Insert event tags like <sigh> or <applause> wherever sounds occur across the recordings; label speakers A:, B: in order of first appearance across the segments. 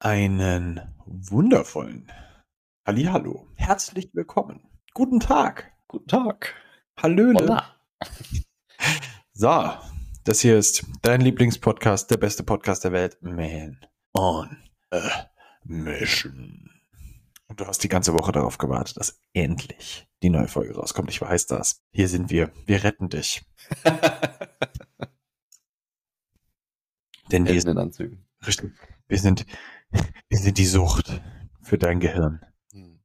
A: Einen wundervollen Hallihallo. Herzlich willkommen. Guten Tag.
B: Guten Tag.
A: Hallöle.
B: Hola. <laughs>
A: So, das hier ist dein Lieblingspodcast, der beste Podcast der Welt. Man on a Mission. Und du hast die ganze Woche darauf gewartet, dass endlich die neue Folge rauskommt. Ich weiß das. Hier sind wir. Wir retten dich. <laughs> Denn wir
B: in
A: sind,
B: Anzügen.
A: richtig, wir sind, <laughs> wir sind die Sucht für dein Gehirn.
B: Hm.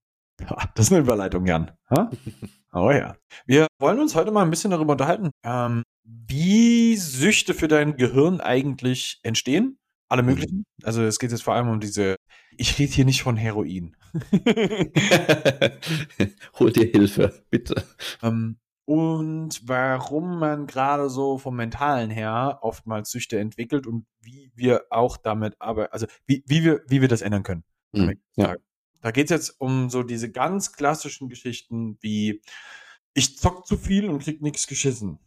A: Das ist eine Überleitung, Jan. <laughs> Oh ja. Wir wollen uns heute mal ein bisschen darüber unterhalten, ähm, wie Süchte für dein Gehirn eigentlich entstehen. Alle möglichen. Also es geht jetzt vor allem um diese. Ich rede hier nicht von Heroin. <laughs>
B: Hol dir Hilfe, bitte.
A: ähm, und warum man gerade so vom Mentalen her oftmals Süchte entwickelt und wie wir auch damit arbeiten, also wie, wie, wir, wie wir das ändern können.
B: Hm. Ja.
A: Da geht es jetzt um so diese ganz klassischen Geschichten wie ich zock zu viel und krieg nichts geschissen.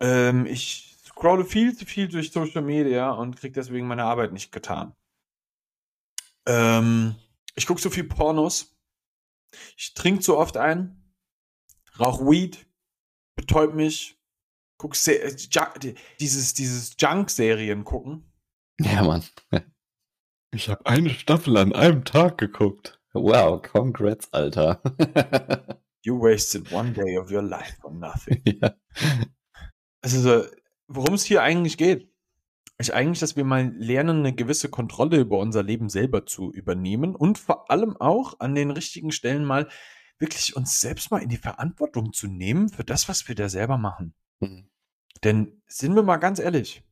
A: Ähm, ich scrolle viel zu viel durch Social Media und krieg deswegen meine Arbeit nicht getan. Ähm, ich gucke so viel Pornos. Ich trinke zu oft ein. Rauch Weed. Betäub mich. Guck Se äh, dieses, dieses Junk-Serien gucken.
B: Ja, Mann.
A: Ich habe eine Staffel an einem Tag geguckt.
B: Wow, congrats, Alter. <laughs>
A: You wasted one day of your life for nothing. <laughs>
B: ja.
A: Also, so, worum es hier eigentlich geht, ist eigentlich, dass wir mal lernen, eine gewisse Kontrolle über unser Leben selber zu übernehmen und vor allem auch an den richtigen Stellen mal wirklich uns selbst mal in die Verantwortung zu nehmen für das, was wir da selber machen.
B: Hm.
A: Denn sind wir mal ganz ehrlich,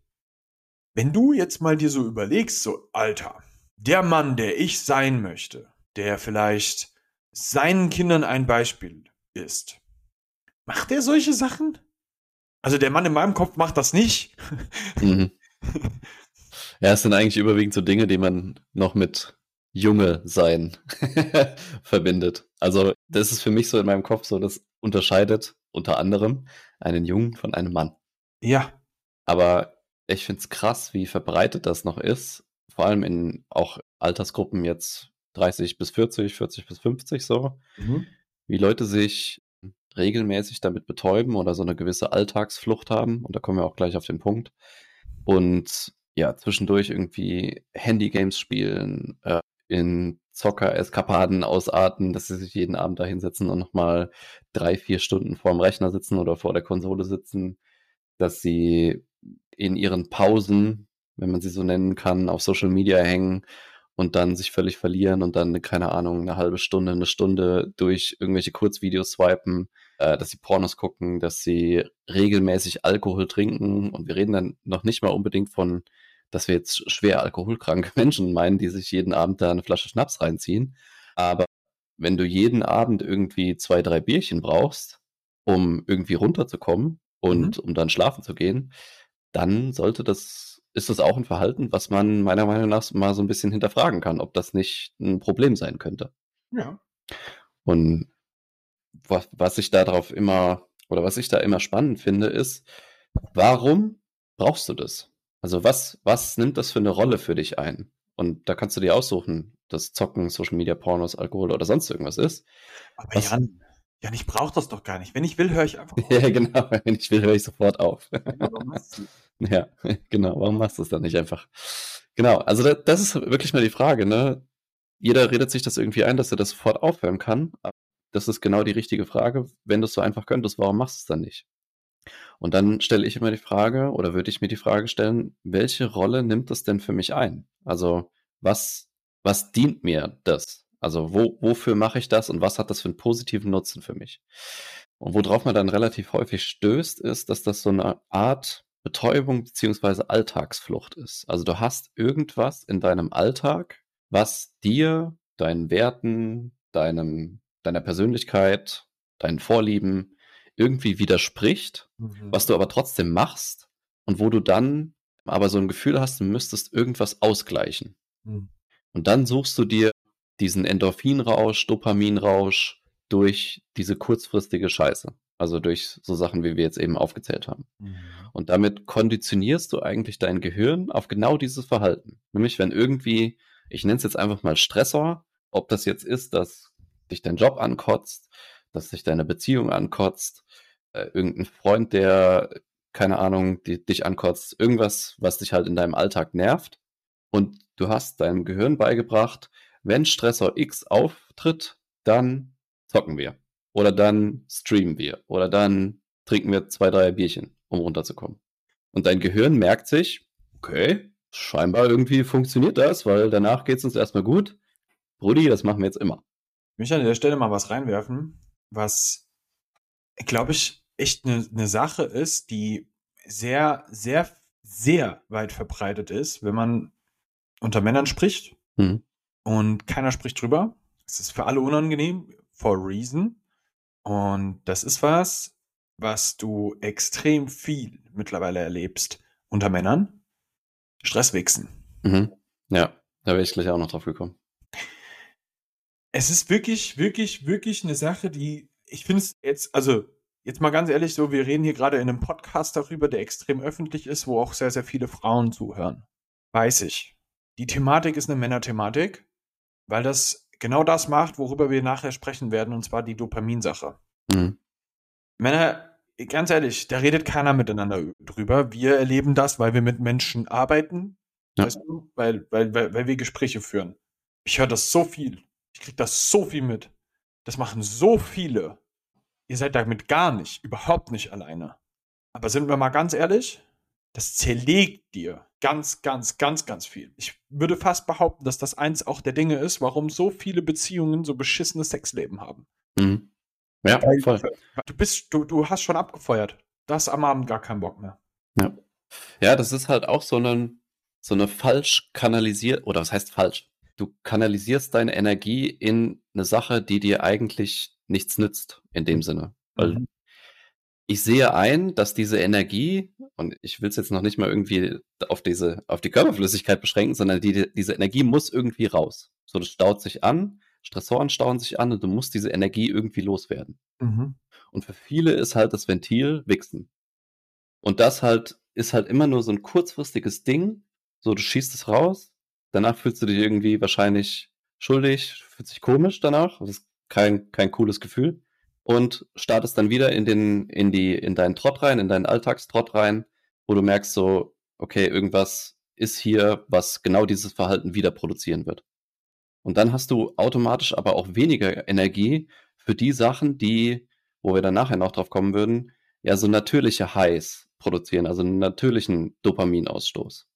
A: wenn du jetzt mal dir so überlegst, so, Alter, der Mann, der ich sein möchte, der vielleicht seinen Kindern ein Beispiel ist, macht er solche Sachen? Also der Mann in meinem Kopf macht das nicht.
B: Mhm. <laughs> Ja, es sind eigentlich überwiegend so Dinge, die man noch mit Junge sein <laughs> verbindet. Also, das ist für mich so in meinem Kopf so, das unterscheidet unter anderem einen Jungen von einem Mann.
A: Ja,
B: Aber ich finde es krass, wie verbreitet das noch ist. Vor allem in auch Altersgruppen jetzt 30 bis 40, 40 bis 50 so.
A: Mhm.
B: Wie Leute sich regelmäßig damit betäuben oder so eine gewisse Alltagsflucht haben. Und da kommen wir auch gleich auf den Punkt. Und ja, zwischendurch irgendwie Handygames spielen, äh, in Zocker-Eskapaden ausarten, dass sie sich jeden Abend da hinsetzen und nochmal drei, vier Stunden vorm Rechner sitzen oder vor der Konsole sitzen, dass sie in ihren Pausen, wenn man sie so nennen kann, auf Social Media hängen und dann sich völlig verlieren und dann, keine Ahnung, eine halbe Stunde, eine Stunde durch irgendwelche Kurzvideos swipen, äh, dass sie Pornos gucken, dass sie regelmäßig Alkohol trinken. Und wir reden dann noch nicht mal unbedingt von, dass wir jetzt schwer alkoholkranke <laughs> Menschen meinen, die sich jeden Abend da eine Flasche Schnaps reinziehen, aber wenn du jeden Abend irgendwie zwei, drei Bierchen brauchst, um irgendwie runterzukommen und um dann schlafen zu gehen, dann sollte das, ist das auch ein Verhalten, was man meiner Meinung nach mal so ein bisschen hinterfragen kann, ob das nicht ein Problem sein könnte.
A: ja.
B: Und was, was ich darauf immer, oder was ich da immer spannend finde, ist, warum brauchst du das? Also was, was nimmt das für eine Rolle für dich ein? Und da kannst du dir aussuchen, dass Zocken, Social Media, Pornos, Alkohol oder sonst irgendwas ist.
A: Aber
B: Was-
A: Jan, Jan, ich brauche das doch gar nicht. Wenn ich will, höre ich einfach <laughs> auf.
B: Ja, genau. Wenn ich will, höre ich sofort auf.
A: Warum machst du? <laughs>
B: Ja, genau. Warum machst du es dann nicht einfach? Genau, also da, das ist wirklich mal die Frage, ne? Jeder redet sich das irgendwie ein, dass er das sofort aufhören kann. Das ist genau die richtige Frage. Wenn du es so einfach könntest, warum machst du es dann nicht? Und dann stelle ich immer die Frage, oder würde ich mir die Frage stellen, welche Rolle nimmt das denn für mich ein? Also, was, was dient mir das? Also, wo, wofür mache ich das und was hat das für einen positiven Nutzen für mich? Und worauf man dann relativ häufig stößt, ist, dass das so eine Art Betäubung beziehungsweise Alltagsflucht ist. Also du hast irgendwas in deinem Alltag, was dir, deinen Werten, deinem, deiner Persönlichkeit, deinen Vorlieben irgendwie widerspricht,
A: Mhm.
B: was du aber trotzdem machst und wo du dann aber so ein Gefühl hast, du müsstest irgendwas ausgleichen.
A: Mhm.
B: Und dann suchst du dir diesen Endorphinrausch, Dopaminrausch, durch diese kurzfristige Scheiße. Also durch so Sachen, wie wir jetzt eben aufgezählt haben.
A: Mhm.
B: Und damit konditionierst du eigentlich dein Gehirn auf genau dieses Verhalten. Nämlich, wenn irgendwie, ich nenne es jetzt einfach mal Stressor, ob das jetzt ist, dass dich dein Job ankotzt, dass dich deine Beziehung ankotzt, äh, irgendein Freund, der, keine Ahnung, die, dich ankotzt, irgendwas, was dich halt in deinem Alltag nervt. Und du hast deinem Gehirn beigebracht, wenn Stressor X auftritt, dann zocken wir. Oder dann streamen wir. Oder dann trinken wir zwei, drei Bierchen, um runterzukommen. Und dein Gehirn merkt sich, okay, scheinbar irgendwie funktioniert das, weil danach geht es uns erstmal gut. Brudi, das machen wir jetzt immer.
A: Ich möchte an der Stelle mal was reinwerfen, was, glaube ich, echt eine ne Sache ist, die sehr, sehr, sehr weit verbreitet ist, wenn man unter Männern spricht
B: Mhm.
A: und keiner spricht drüber. Es ist für alle unangenehm, for a reason. Und das ist was, was du extrem viel mittlerweile erlebst unter Männern. Stresswichsen.
B: Mhm. Ja, da wäre ich gleich auch noch drauf gekommen.
A: Es ist wirklich, wirklich, wirklich eine Sache, die ich finde es jetzt, also jetzt mal ganz ehrlich so, wir reden hier gerade in einem Podcast darüber, der extrem öffentlich ist, wo auch sehr, sehr viele Frauen zuhören. Weiß ich. Die Thematik ist eine Männerthematik, weil das genau das macht, worüber wir nachher sprechen werden, und zwar die Dopaminsache.
B: Mhm.
A: Männer, ganz ehrlich, da redet keiner miteinander drüber. Wir erleben das, weil wir mit Menschen arbeiten,
B: Ja.
A: weißt du, weil, weil, weil, weil wir Gespräche führen. Ich höre das so viel. Ich kriege das so viel mit. Das machen so viele. Ihr seid damit gar nicht, überhaupt nicht alleine. Aber sind wir mal ganz ehrlich, das zerlegt dir ganz, ganz, ganz, ganz viel. Ich würde fast behaupten, dass das eins auch der Dinge ist, warum so viele Beziehungen so beschissenes Sexleben haben.
B: Mhm. Ja,
A: Weil-
B: voll.
A: Du bist, du, du hast schon abgefeuert. Du hast am Abend gar keinen Bock mehr.
B: Ja, das ist halt auch so eine, so eine falsch kanalisiert, oder was heißt falsch? Du kanalisierst deine Energie in eine Sache, die dir eigentlich nichts nützt, in dem Sinne. Weil
A: Mhm.
B: ich sehe ein, dass diese Energie, und ich will es jetzt noch nicht mal irgendwie auf diese, auf die Körperflüssigkeit beschränken, sondern die, diese Energie muss irgendwie raus. So, das staut sich an, Stressoren stauen sich an und du musst diese Energie irgendwie loswerden.
A: Mhm.
B: Und für viele ist halt das Ventil Wichsen. Und das halt ist halt immer nur so ein kurzfristiges Ding. So, du schießt es raus, danach fühlst du dich irgendwie wahrscheinlich schuldig, fühlt sich komisch danach. Das ist kein, kein cooles Gefühl. Und startest dann wieder in den, in die, in deinen Trott rein, in deinen Alltagstrott rein, wo du merkst so, okay, irgendwas ist hier, was genau dieses Verhalten wieder produzieren wird. Und dann hast du automatisch aber auch weniger Energie für die Sachen, die, wo wir dann nachher noch drauf kommen würden, ja so natürliche Highs produzieren, also einen natürlichen Dopaminausstoß.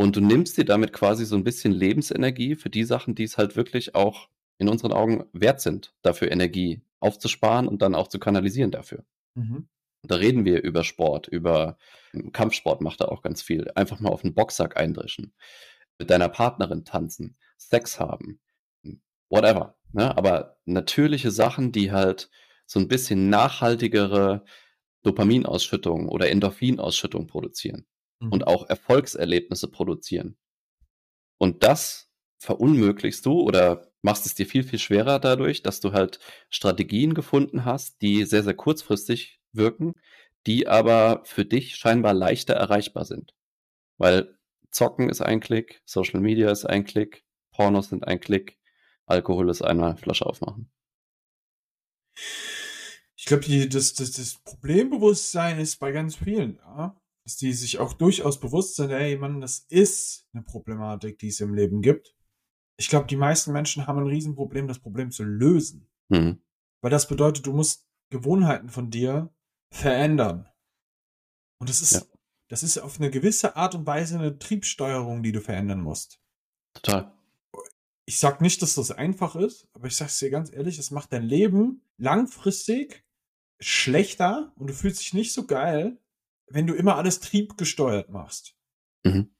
B: Und du nimmst dir damit quasi so ein bisschen Lebensenergie für die Sachen, die es halt wirklich auch in unseren Augen wert sind, dafür Energie aufzusparen und dann auch zu kanalisieren dafür.
A: Mhm.
B: Da reden wir über Sport, über Kampfsport macht da auch ganz viel. Einfach mal auf den Boxsack eindreschen, mit deiner Partnerin tanzen, Sex haben, whatever. Ne? Aber natürliche Sachen, die halt so ein bisschen nachhaltigere Dopaminausschüttung oder Endorphinausschüttung produzieren
A: Mhm.
B: und auch Erfolgserlebnisse produzieren. Und das verunmöglichst du oder machst es dir viel, viel schwerer dadurch, dass du halt Strategien gefunden hast, die sehr, sehr kurzfristig wirken, die aber für dich scheinbar leichter erreichbar sind. Weil Zocken ist ein Klick, Social Media ist ein Klick, Pornos sind ein Klick, Alkohol ist einmal Flasche aufmachen.
A: Ich glaube, das, das, das Problembewusstsein ist bei ganz vielen da, dass die sich auch durchaus bewusst sind, ey, Mann, das ist eine Problematik, die es im Leben gibt. Ich glaube, die meisten Menschen haben ein Riesenproblem, das Problem zu lösen.
B: Mhm.
A: Weil das bedeutet, du musst Gewohnheiten von dir verändern. Und das ist,
B: Ja.
A: das ist auf eine gewisse Art und Weise eine Triebsteuerung, die du verändern musst.
B: Total.
A: Ich sag nicht, dass das einfach ist, aber ich sag's dir ganz ehrlich, es macht dein Leben langfristig schlechter und du fühlst dich nicht so geil, wenn du immer alles triebgesteuert machst.
B: Mhm.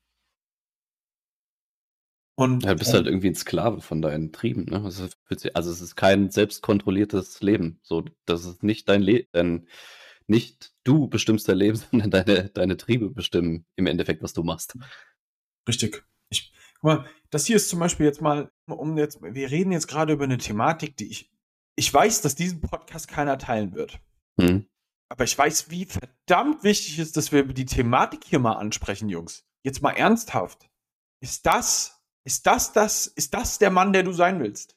A: Und
B: Ja, du bist
A: äh,
B: halt irgendwie ein Sklave von deinen Trieben. Ne? Also, also es ist kein selbstkontrolliertes Leben. So, das ist nicht dein Leben, dein, nicht du bestimmst dein Leben, <laughs> sondern deine, deine Triebe bestimmen im Endeffekt, was du machst.
A: Richtig. Ich, guck mal, das hier ist zum Beispiel jetzt mal, um jetzt, wir reden jetzt gerade über eine Thematik, die ich ich weiß, dass diesen Podcast keiner teilen wird.
B: Hm.
A: Aber ich weiß, wie verdammt wichtig ist, dass wir die Thematik hier mal ansprechen, Jungs. Jetzt mal ernsthaft. Ist das, ist das das, ist das der Mann, der du sein willst?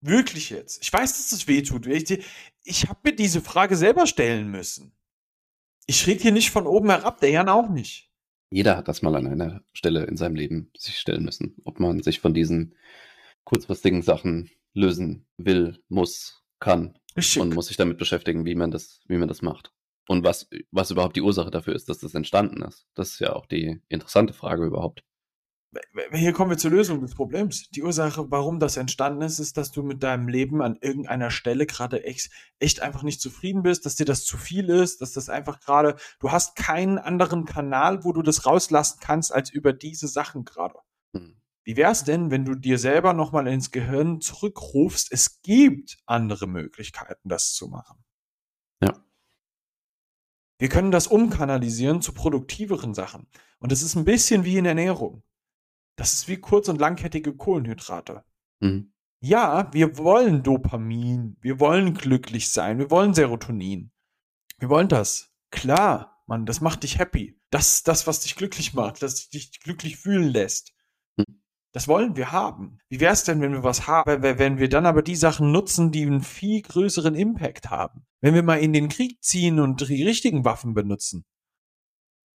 A: Wirklich jetzt. Ich weiß, dass es weh tut. Ich, ich habe mir diese Frage selber stellen müssen. Ich rede hier nicht von oben herab, der Jan auch nicht.
B: Jeder hat das mal an einer Stelle in seinem Leben sich stellen müssen, ob man sich von diesen kurzfristigen Sachen lösen will, muss, kann
A: Richtig.
B: und muss sich damit beschäftigen, wie man das, wie man das macht. Und was, was überhaupt die Ursache dafür ist, dass das entstanden ist. Das ist ja auch die interessante Frage überhaupt.
A: Hier kommen wir zur Lösung des Problems. Die Ursache, warum das entstanden ist, ist, dass du mit deinem Leben an irgendeiner Stelle gerade echt, echt einfach nicht zufrieden bist, dass dir das zu viel ist, dass das einfach gerade, du hast keinen anderen Kanal, wo du das rauslassen kannst, als über diese Sachen gerade. Wie wär's denn, wenn du dir selber nochmal ins Gehirn zurückrufst, es gibt andere Möglichkeiten, das zu machen?
B: Ja.
A: Wir können das umkanalisieren zu produktiveren Sachen. Und es ist ein bisschen wie in Ernährung. Das ist wie kurz- und langkettige Kohlenhydrate.
B: Mhm.
A: Ja, wir wollen Dopamin, wir wollen glücklich sein, wir wollen Serotonin. Wir wollen das. Klar, Mann, das macht dich happy. Das ist das, was dich glücklich macht, das dich glücklich fühlen lässt. Das wollen wir haben. Wie wäre es denn, wenn wir was haben, wenn wir dann aber die Sachen nutzen, die einen viel größeren Impact haben? Wenn wir mal in den Krieg ziehen und die richtigen Waffen benutzen?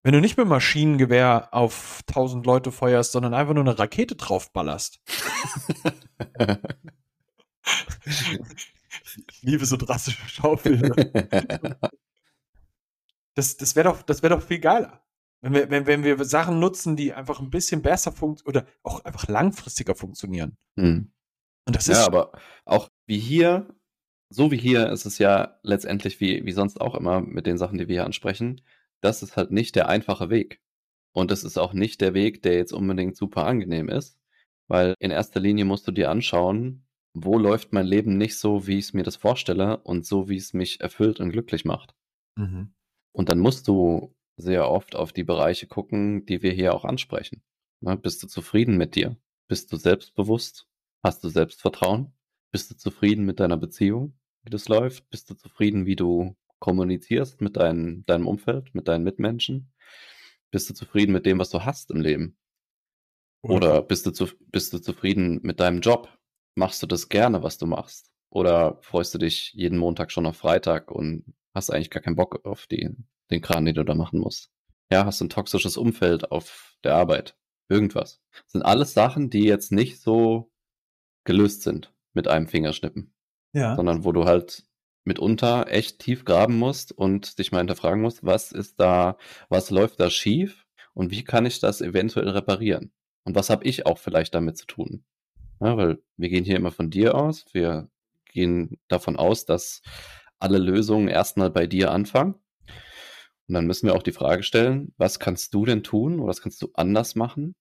A: Wenn du nicht mit Maschinengewehr auf tausend Leute feuerst, sondern einfach nur eine Rakete draufballerst. ich liebe so drastische Schaufilme. Das, das wäre doch, das wäre doch viel geiler. Wenn wir, wenn, wenn wir Sachen nutzen, die einfach ein bisschen besser funktionieren oder auch einfach langfristiger funktionieren.
B: Hm.
A: Und das ist.
B: Ja, aber auch wie hier, so wie hier ist es ja letztendlich wie, wie sonst auch immer mit den Sachen, die wir hier ansprechen. Das ist halt nicht der einfache Weg. Und das ist auch nicht der Weg, der jetzt unbedingt super angenehm ist, weil in erster Linie musst du dir anschauen, wo läuft mein Leben nicht so, wie ich es mir das vorstelle und so, wie es mich erfüllt und glücklich macht.
A: mhm.
B: Und dann musst du sehr oft auf die Bereiche gucken, die wir hier auch ansprechen. Ne, bist du zufrieden mit dir? Bist du selbstbewusst? Hast du Selbstvertrauen? Bist du zufrieden mit deiner Beziehung, wie das läuft? Bist du zufrieden, wie du kommunizierst mit dein, deinem Umfeld, mit deinen Mitmenschen? Bist du zufrieden mit dem, was du hast im Leben? Oder bist du, zu, bist du zufrieden mit deinem Job? Machst du das gerne, was du machst? Oder freust du dich jeden Montag schon auf Freitag und hast eigentlich gar keinen Bock auf die, den Kran, den du da machen musst? Ja, hast du ein toxisches Umfeld auf der Arbeit? Irgendwas. Das sind alles Sachen, die jetzt nicht so gelöst sind mit einem Fingerschnippen,
A: ja.
B: sondern wo du halt mitunter echt tief graben musst und dich mal hinterfragen musst, was ist da, was läuft da schief und wie kann ich das eventuell reparieren? Und was habe ich auch vielleicht damit zu tun? Ja, weil wir gehen hier immer von dir aus, wir gehen davon aus, dass alle Lösungen erstmal bei dir anfangen. Und dann müssen wir auch die Frage stellen, was kannst du denn tun oder was kannst du anders machen,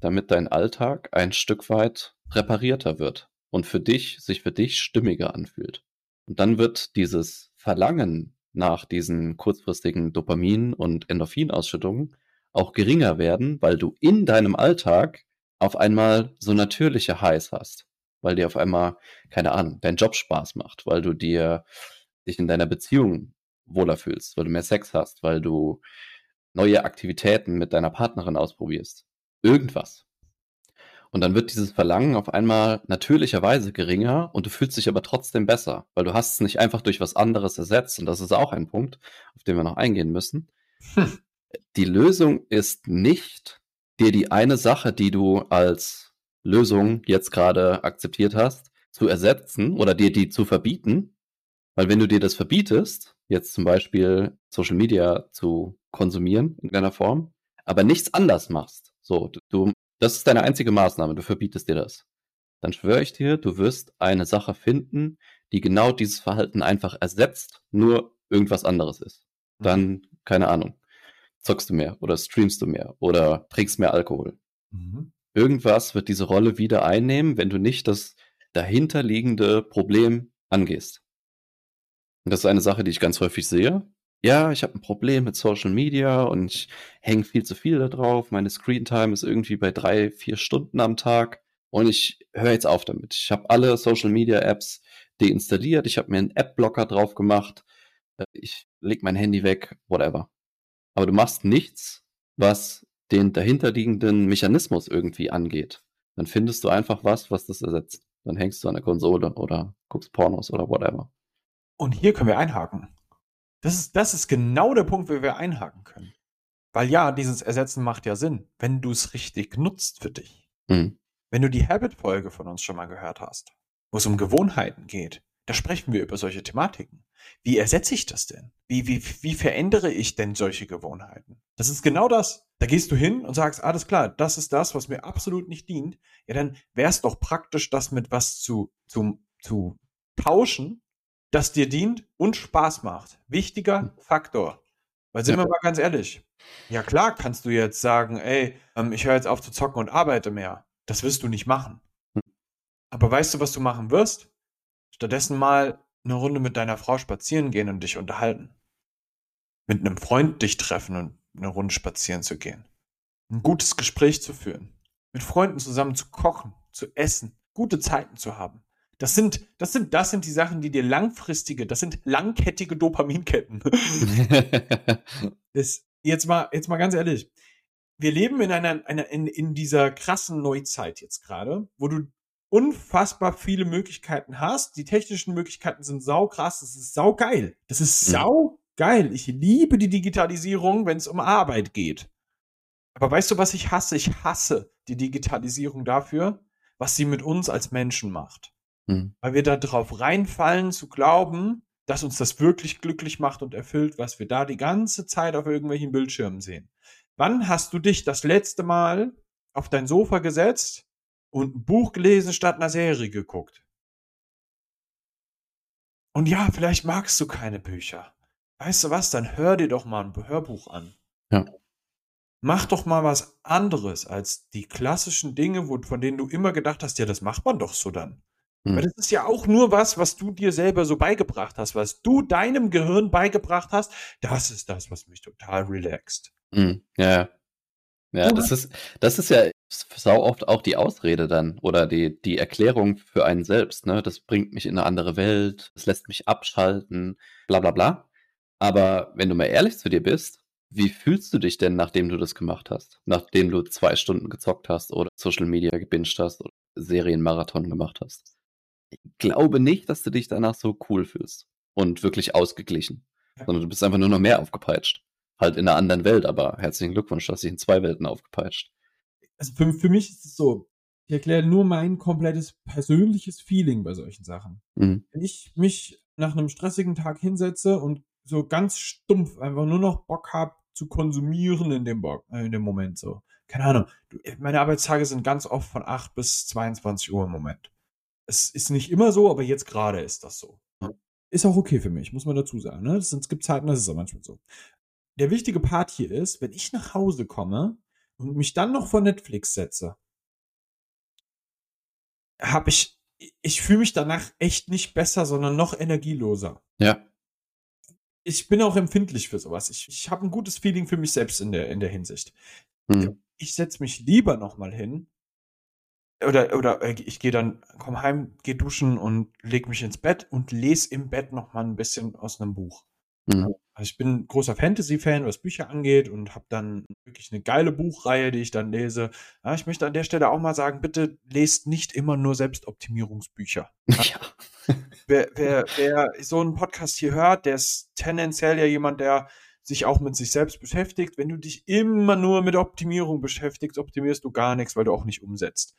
B: damit dein Alltag ein Stück weit reparierter wird und für dich, sich für dich stimmiger anfühlt. Und dann wird dieses Verlangen nach diesen kurzfristigen Dopamin- und Endorphinausschüttungen auch geringer werden, weil du in deinem Alltag auf einmal so natürliche Highs hast, weil dir auf einmal, keine Ahnung, dein Job Spaß macht, weil du dir dich in deiner Beziehung wohler fühlst, weil du mehr Sex hast, weil du neue Aktivitäten mit deiner Partnerin ausprobierst. Irgendwas. Und dann wird dieses Verlangen auf einmal natürlicherweise geringer und du fühlst dich aber trotzdem besser, weil du hast es nicht einfach durch was anderes ersetzt. Und das ist auch ein Punkt, auf den wir noch eingehen müssen.
A: Hm.
B: Die Lösung ist nicht, dir die eine Sache, die du als Lösung jetzt gerade akzeptiert hast, zu ersetzen oder dir die zu verbieten. Weil wenn du dir das verbietest, jetzt zum Beispiel Social Media zu konsumieren in irgendeiner Form, aber nichts anders machst, so, du, das ist deine einzige Maßnahme, du verbietest dir das, dann schwöre ich dir, du wirst eine Sache finden, die genau dieses Verhalten einfach ersetzt, nur irgendwas anderes ist. Dann, keine Ahnung, zockst du mehr oder streamst du mehr oder trinkst mehr Alkohol.
A: Mhm.
B: Irgendwas wird diese Rolle wieder einnehmen, wenn du nicht das dahinterliegende Problem angehst. Und das ist eine Sache, die ich ganz häufig sehe. Ja, ich habe ein Problem mit Social Media und ich hänge viel zu viel da drauf. Meine Screentime ist irgendwie bei drei, vier Stunden am Tag und ich höre jetzt auf damit. Ich habe alle Social Media Apps deinstalliert, ich habe mir einen App-Blocker drauf gemacht, äh, ich leg mein Handy weg, whatever. Aber du machst nichts, was den dahinterliegenden Mechanismus irgendwie angeht. Dann findest du einfach was, was das ersetzt. Dann hängst du an der Konsole oder guckst Pornos oder whatever.
A: Und hier können wir einhaken. Das ist, das ist genau der Punkt, wo wir einhaken können. Weil ja, dieses Ersetzen macht ja Sinn, wenn du es richtig nutzt für dich. Mhm. Wenn du die Habit-Folge von uns schon mal gehört hast, wo es um Gewohnheiten geht, da sprechen wir über solche Thematiken. Wie ersetze ich das denn? Wie, wie, wie verändere ich denn solche Gewohnheiten? Das ist genau das. Da gehst du hin und sagst, alles klar, das ist das, was mir absolut nicht dient. Ja, dann wäre es doch praktisch, das mit was zu, zu, zu tauschen, das dir dient und Spaß macht. Wichtiger Faktor. Weil sind ja. wir mal ganz ehrlich. Ja klar kannst du jetzt sagen, ey, ähm, ich höre jetzt auf zu zocken und arbeite mehr. Das wirst du nicht machen. Hm. Aber weißt du, was du machen wirst? Stattdessen mal eine Runde mit deiner Frau spazieren gehen und dich unterhalten. Mit einem Freund dich treffen und eine Runde spazieren zu gehen. Ein gutes Gespräch zu führen. Mit Freunden zusammen zu kochen, zu essen, gute Zeiten zu haben. Das sind, das sind, das sind die Sachen, die dir langfristige, das sind langkettige Dopaminketten. <laughs> das, jetzt mal, jetzt mal ganz ehrlich. Wir leben in einer, einer in, in dieser krassen Neuzeit jetzt gerade, wo du unfassbar viele Möglichkeiten hast. Die technischen Möglichkeiten sind saukrass. Das ist saugeil. Das ist mhm. saugeil. Ich liebe die Digitalisierung, wenn es um Arbeit geht. Aber weißt du, was ich hasse? Ich hasse die Digitalisierung dafür, was sie mit uns als Menschen macht. Mhm. Weil wir da drauf reinfallen zu glauben, dass uns das wirklich glücklich macht und erfüllt, was wir da die ganze Zeit auf irgendwelchen Bildschirmen sehen. Wann hast du dich das letzte Mal auf dein Sofa gesetzt und ein Buch gelesen statt einer Serie geguckt. Und ja, vielleicht magst du keine Bücher. Weißt du was, dann hör dir doch mal ein Hörbuch an. Ja. Mach doch mal was anderes als die klassischen Dinge, wo, von denen du immer gedacht hast, ja, das macht man doch so dann. Hm. Weil das ist ja auch nur was, was du dir selber so beigebracht hast, was du deinem Gehirn beigebracht hast. Das ist das, was mich total relaxt.
B: Hm. Ja, ja, das ist, das ist ja sau oft auch die Ausrede dann oder die, die Erklärung für einen selbst. Ne? Das bringt mich in eine andere Welt, das lässt mich abschalten, bla bla bla. Aber wenn du mal ehrlich zu dir bist, wie fühlst du dich denn, nachdem du das gemacht hast? Nachdem du zwei Stunden gezockt hast oder Social Media gebinged hast oder Serienmarathon gemacht hast? Ich glaube nicht, dass du dich danach so cool fühlst und wirklich ausgeglichen, sondern du bist einfach nur noch mehr aufgepeitscht. Halt in einer anderen Welt, aber herzlichen Glückwunsch, du hast dich in zwei Welten aufgepeitscht.
A: Also für, für mich ist es so, ich erkläre nur mein komplettes persönliches Feeling bei solchen Sachen. Mhm. Wenn ich mich nach einem stressigen Tag hinsetze und so ganz stumpf einfach nur noch Bock habe zu konsumieren in dem, Bock, äh, in dem Moment so. Keine Ahnung. Meine Arbeitstage sind ganz oft von 8 bis 22 Uhr im Moment. Es ist nicht immer so, aber jetzt gerade ist das so. Ist auch okay für mich, muss man dazu sagen. Ne? Es gibt Zeiten, das ist auch manchmal so der wichtige Part hier ist, wenn ich nach Hause komme und mich dann noch vor Netflix setze, habe ich, ich fühle mich danach echt nicht besser, sondern noch energieloser.
B: Ja.
A: Ich bin auch empfindlich für sowas. Ich, ich habe ein gutes Feeling für mich selbst in der, in der Hinsicht. Hm. Ich setze mich lieber nochmal hin. Oder, oder äh, ich gehe dann, komm heim, gehe duschen und leg mich ins Bett und lese im Bett nochmal ein bisschen aus einem Buch. Mhm. Also ich bin großer Fantasy-Fan, was Bücher angeht und habe dann wirklich eine geile Buchreihe, die ich dann lese. Ja, ich möchte an der Stelle auch mal sagen, bitte lest nicht immer nur Selbstoptimierungsbücher. Ja. <laughs> wer, wer, wer so einen Podcast hier hört, der ist tendenziell ja jemand, der sich auch mit sich selbst beschäftigt. Wenn du dich immer nur mit Optimierung beschäftigst, optimierst du gar nichts, weil du auch nicht umsetzt.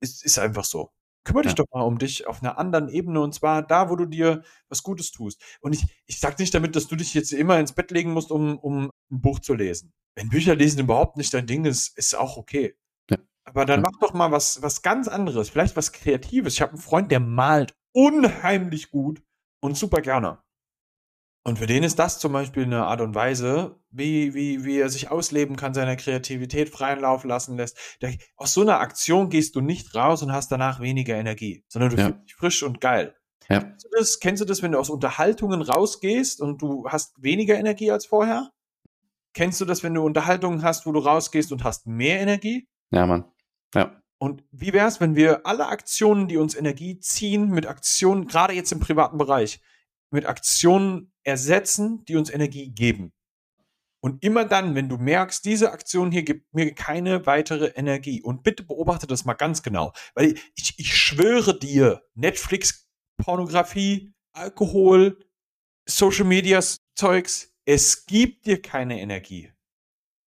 A: Es ist einfach so. Kümmere dich ja. doch mal um dich auf einer anderen Ebene und zwar da, wo du dir was Gutes tust. Und ich, ich sage nicht damit, dass du dich jetzt immer ins Bett legen musst, um, um ein Buch zu lesen. Wenn Bücher lesen überhaupt nicht dein Ding ist, ist auch okay. Ja. Aber dann ja. mach doch mal was, was ganz anderes, vielleicht was Kreatives. Ich habe einen Freund, der malt unheimlich gut und super gerne. Und für den ist das zum Beispiel eine Art und Weise, wie, wie, wie er sich ausleben kann, seine Kreativität freien Lauf lassen lässt. aus so einer Aktion gehst du nicht raus und hast danach weniger Energie, sondern du ja. fühlst dich frisch und geil. Ja. Kennst, du das, kennst du das, wenn du aus Unterhaltungen rausgehst und du hast weniger Energie als vorher? Kennst du das, wenn du Unterhaltungen hast, wo du rausgehst und hast mehr Energie?
B: Ja, Mann. Ja.
A: Und wie wäre es, wenn wir alle Aktionen, die uns Energie ziehen, mit Aktionen, gerade jetzt im privaten Bereich, mit Aktionen ersetzen, die uns Energie geben? Und immer dann, wenn du merkst, diese Aktion hier gibt mir keine weitere Energie. Und bitte beobachte das mal ganz genau. Weil ich, ich schwöre dir, Netflix, Pornografie, Alkohol, Social Media Zeugs, es gibt dir keine Energie.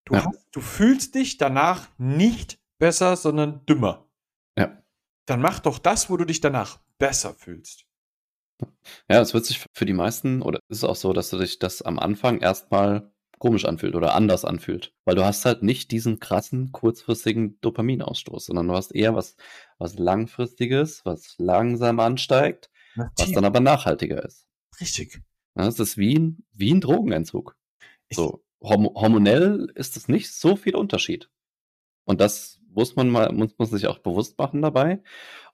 A: Du, ja. hast, du fühlst dich danach nicht besser, sondern dümmer.
B: Ja.
A: Dann mach doch das, wo du dich danach besser fühlst.
B: Ja, es wird sich für die meisten, oder ist es auch so, dass du dich das am Anfang erstmal komisch anfühlt oder anders anfühlt. Weil du hast halt nicht diesen krassen, kurzfristigen Dopaminausstoß, sondern du hast eher was, was langfristiges, was langsam ansteigt, was dann aber nachhaltiger ist.
A: Richtig.
B: Ja, es ist wie ein, wie ein Drogenentzug. Ich so, hormonell ist es nicht so viel Unterschied. Und das muss man mal, muss man sich auch bewusst machen dabei.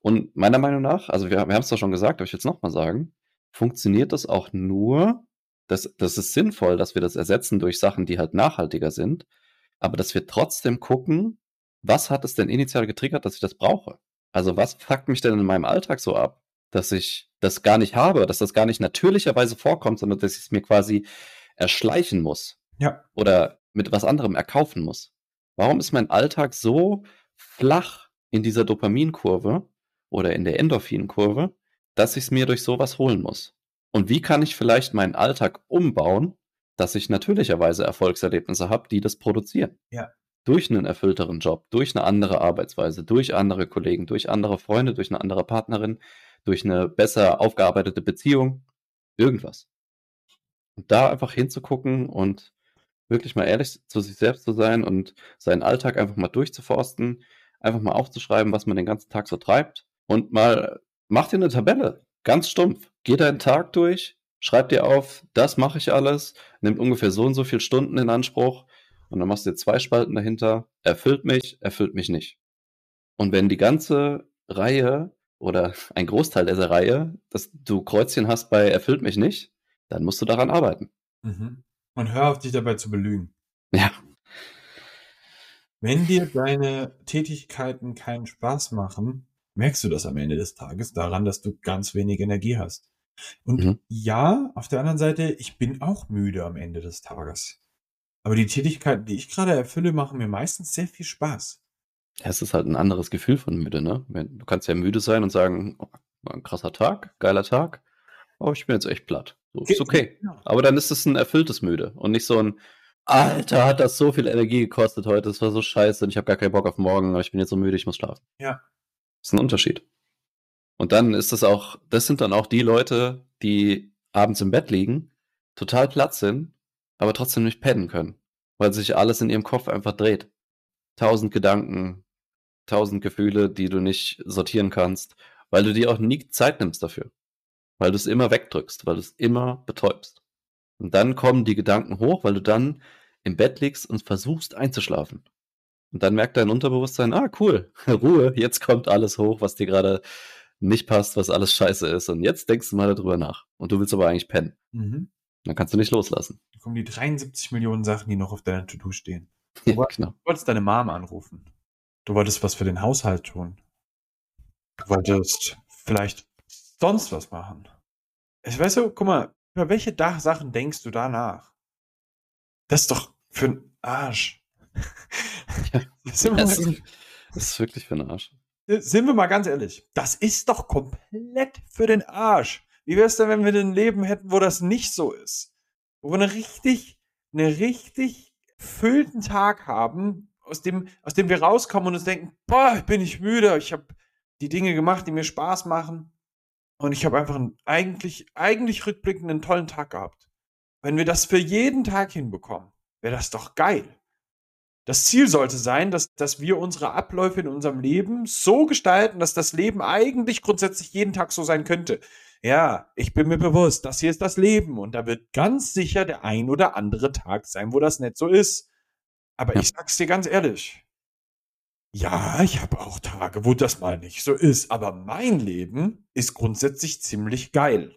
B: Und meiner Meinung nach, also wir, wir haben es doch schon gesagt, aber ich will es nochmal sagen, funktioniert das auch nur, das, das ist sinnvoll, dass wir das ersetzen durch Sachen, die halt nachhaltiger sind, aber dass wir trotzdem gucken, was hat es denn initial getriggert, dass ich das brauche? Also was fuckt mich denn in meinem Alltag so ab, dass ich das gar nicht habe, dass das gar nicht natürlicherweise vorkommt, sondern dass ich es mir quasi erschleichen muss.
A: Ja.
B: Oder mit was anderem erkaufen muss. Warum ist mein Alltag so flach in dieser Dopaminkurve oder in der Endorphinkurve, dass ich es mir durch sowas holen muss? Und wie kann ich vielleicht meinen Alltag umbauen, dass ich natürlicherweise Erfolgserlebnisse habe, die das produzieren?
A: Ja.
B: Durch einen erfüllteren Job, durch eine andere Arbeitsweise, durch andere Kollegen, durch andere Freunde, durch eine andere Partnerin, durch eine besser aufgearbeitete Beziehung, irgendwas. Und da einfach hinzugucken und wirklich mal ehrlich zu sich selbst zu sein und seinen Alltag einfach mal durchzuforsten, einfach mal aufzuschreiben, was man den ganzen Tag so treibt und mal mach dir eine Tabelle. Ganz stumpf. Geh deinen Tag durch, schreib dir auf, das mache ich alles, nimmt ungefähr so und so viele Stunden in Anspruch und dann machst du dir zwei Spalten dahinter. Erfüllt mich, erfüllt mich nicht. Und wenn die ganze Reihe oder ein Großteil dieser Reihe, dass du Kreuzchen hast bei erfüllt mich nicht, dann musst du daran arbeiten.
A: Mhm. Und hör auf dich dabei zu belügen.
B: Ja.
A: Wenn dir deine Tätigkeiten keinen Spaß machen, merkst du das am Ende des Tages daran, dass du ganz wenig Energie hast. Und mhm. ja, auf der anderen Seite, ich bin auch müde am Ende des Tages. Aber die Tätigkeiten, die ich gerade erfülle, machen mir meistens sehr viel Spaß.
B: Ja, es ist halt ein anderes Gefühl von müde, ne? Du kannst ja müde sein und sagen, oh, ein krasser Tag, geiler Tag, aber oh, ich bin jetzt echt platt. So, ist okay. Aber dann ist es ein erfülltes Müde und nicht so ein, Alter, hat das so viel Energie gekostet heute, das war so scheiße und ich habe gar keinen Bock auf morgen, aber ich bin jetzt so müde, ich muss schlafen.
A: Ja.
B: Das ist ein Unterschied. Und dann ist das auch, das sind dann auch die Leute, die abends im Bett liegen, total platt sind, aber trotzdem nicht pennen können, weil sich alles in ihrem Kopf einfach dreht. Tausend Gedanken, tausend Gefühle, die du nicht sortieren kannst, weil du dir auch nie Zeit nimmst dafür. Weil du es immer wegdrückst, weil du es immer betäubst. Und dann kommen die Gedanken hoch, weil du dann im Bett liegst und versuchst einzuschlafen. Und dann merkt dein Unterbewusstsein, ah, cool, <laughs> Ruhe, jetzt kommt alles hoch, was dir gerade nicht passt, was alles scheiße ist. Und jetzt denkst du mal darüber nach. Und du willst aber eigentlich pennen. Mhm. Dann kannst du nicht loslassen.
A: Dann kommen die 73 Millionen Sachen, die noch auf deiner To-Do stehen.
B: Du, ja, genau.
A: du wolltest deine Mom anrufen. Du wolltest was für den Haushalt tun. Du wolltest vielleicht sonst was machen. Ich weiß so, guck mal, über welche Sachen denkst du danach? Das ist doch für einen Arsch. <laughs>
B: Ja, das, das, ist, das ist wirklich für den Arsch.
A: Sind wir mal ganz ehrlich, das ist doch komplett für den Arsch. Wie wäre es denn, wenn wir ein Leben hätten, wo das nicht so ist? Wo wir eine richtig, eine richtig füllten Tag haben, aus dem, aus dem wir rauskommen und uns denken, boah, bin ich müde, ich habe die Dinge gemacht, die mir Spaß machen. Und ich habe einfach einen eigentlich, eigentlich rückblickend einen tollen Tag gehabt. Wenn wir das für jeden Tag hinbekommen, wäre das doch geil. Das Ziel sollte sein, dass, dass wir unsere Abläufe in unserem Leben so gestalten, dass das Leben eigentlich grundsätzlich jeden Tag so sein könnte. Ja, ich bin mir bewusst, das hier ist das Leben und da wird ganz sicher der ein oder andere Tag sein, wo das nicht so ist. Aber ja. ich sag's dir ganz ehrlich. Ja, ich habe auch Tage, wo das mal nicht so ist, aber mein Leben ist grundsätzlich ziemlich geil.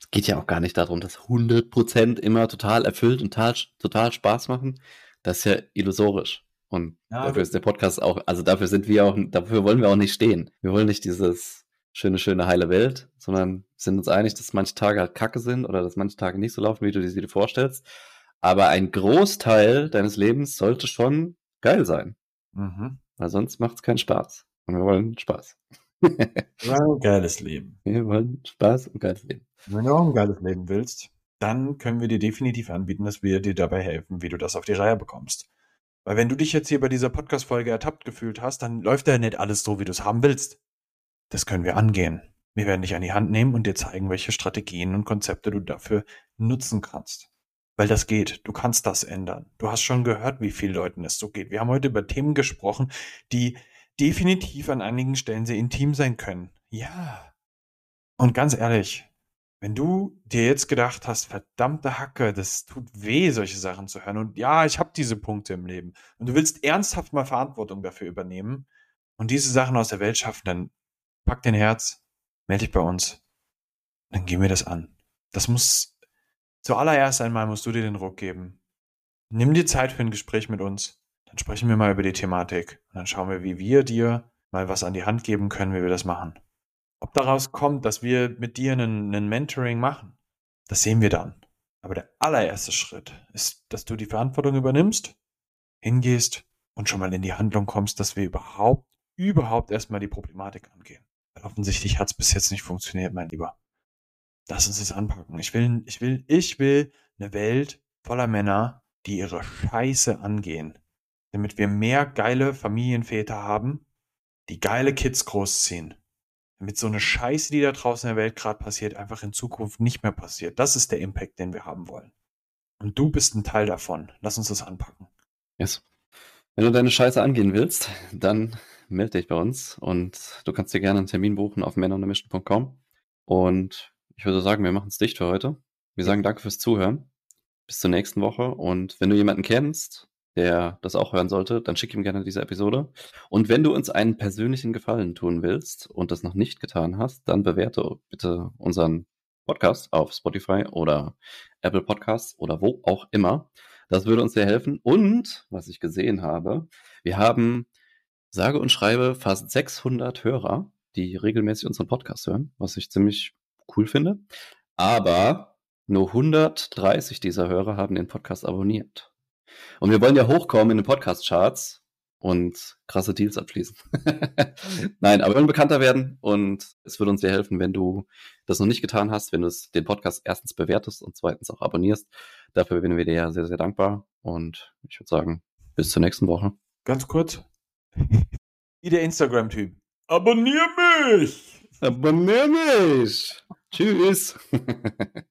B: Es geht ja auch gar nicht darum, dass 100% immer total erfüllt und total, total Spaß machen. Das ist ja illusorisch. Und ja, dafür ist der Podcast auch, also dafür sind wir auch, dafür wollen wir auch nicht stehen. Wir wollen nicht dieses schöne, schöne, heile Welt, sondern sind uns einig, dass manche Tage halt kacke sind oder dass manche Tage nicht so laufen, wie du sie dir vorstellst. Aber ein Großteil deines Lebens sollte schon geil sein. Mhm. Weil sonst macht es keinen Spaß. Und wir wollen Spaß.
A: wir wollen ein geiles Leben.
B: Wir wollen Spaß und geiles Leben.
A: Wenn du auch ein geiles Leben willst, dann können wir dir definitiv anbieten, dass wir dir dabei helfen, wie du das auf die Reihe bekommst. Weil wenn du dich jetzt hier bei dieser Podcast-Folge ertappt gefühlt hast, dann läuft ja nicht alles so, wie du es haben willst. Das können wir angehen. Wir werden dich an die Hand nehmen und dir zeigen, welche Strategien und Konzepte du dafür nutzen kannst. Weil das geht. Du kannst das ändern. Du hast schon gehört, wie vielen Leuten es so geht. Wir haben heute über Themen gesprochen, die definitiv an einigen Stellen sehr intim sein können. Ja. Und ganz ehrlich, wenn du dir jetzt gedacht hast, verdammte Hacke, das tut weh, solche Sachen zu hören. Und ja, ich habe diese Punkte im Leben. Und du willst ernsthaft mal Verantwortung dafür übernehmen und diese Sachen aus der Welt schaffen, dann pack dein Herz, melde dich bei uns. Dann gehen wir das an. Das muss zuallererst einmal musst du dir den Ruck geben. Nimm dir Zeit für ein Gespräch mit uns. Dann sprechen wir mal über die Thematik. Und dann schauen wir, wie wir dir mal was an die Hand geben können, wie wir das machen. Ob daraus kommt, dass wir mit dir einen, einen Mentoring machen, das sehen wir dann. Aber der allererste Schritt ist, dass du die Verantwortung übernimmst, hingehst und schon mal in die Handlung kommst, dass wir überhaupt, überhaupt erstmal die Problematik angehen. Weil offensichtlich hat es bis jetzt nicht funktioniert, mein Lieber. Lass uns das anpacken. Ich will, ich will, ich will eine Welt voller Männer, die ihre Scheiße angehen. Damit wir mehr geile Familienväter haben, die geile Kids großziehen. Damit so eine Scheiße, die da draußen in der Welt gerade passiert, einfach in Zukunft nicht mehr passiert. Das ist der Impact, den wir haben wollen. Und du bist ein Teil davon. Lass uns das anpacken.
B: Yes. Wenn du deine Scheiße angehen willst, dann melde dich bei uns und du kannst dir gerne einen Termin buchen auf männeruntermission.com. Und ich würde sagen, wir machen es dicht für heute. Wir sagen danke fürs Zuhören. Bis zur nächsten Woche. Und wenn du jemanden kennst, der das auch hören sollte, dann schick ihm gerne diese Episode. Und wenn du uns einen persönlichen Gefallen tun willst und das noch nicht getan hast, dann bewerte bitte unseren Podcast auf Spotify oder Apple Podcasts oder wo auch immer. Das würde uns sehr helfen. Und was ich gesehen habe, wir haben sage und schreibe fast 600 Hörer, die regelmäßig unseren Podcast hören, was ich ziemlich cool finde. Aber nur 130 dieser Hörer haben den Podcast abonniert. Und wir wollen ja hochkommen in den Podcast-Charts und krasse Deals abschließen. <laughs> Nein, aber wir wollen bekannter werden und es würde uns sehr helfen, wenn du das noch nicht getan hast, wenn du den Podcast erstens bewertest und zweitens auch abonnierst. Dafür wären wir dir ja sehr, sehr dankbar und ich würde sagen, bis zur nächsten Woche.
A: Ganz kurz, <laughs> wie der Instagram-Typ. Abonnier mich!
B: Abonnier mich! Tschüss! <laughs>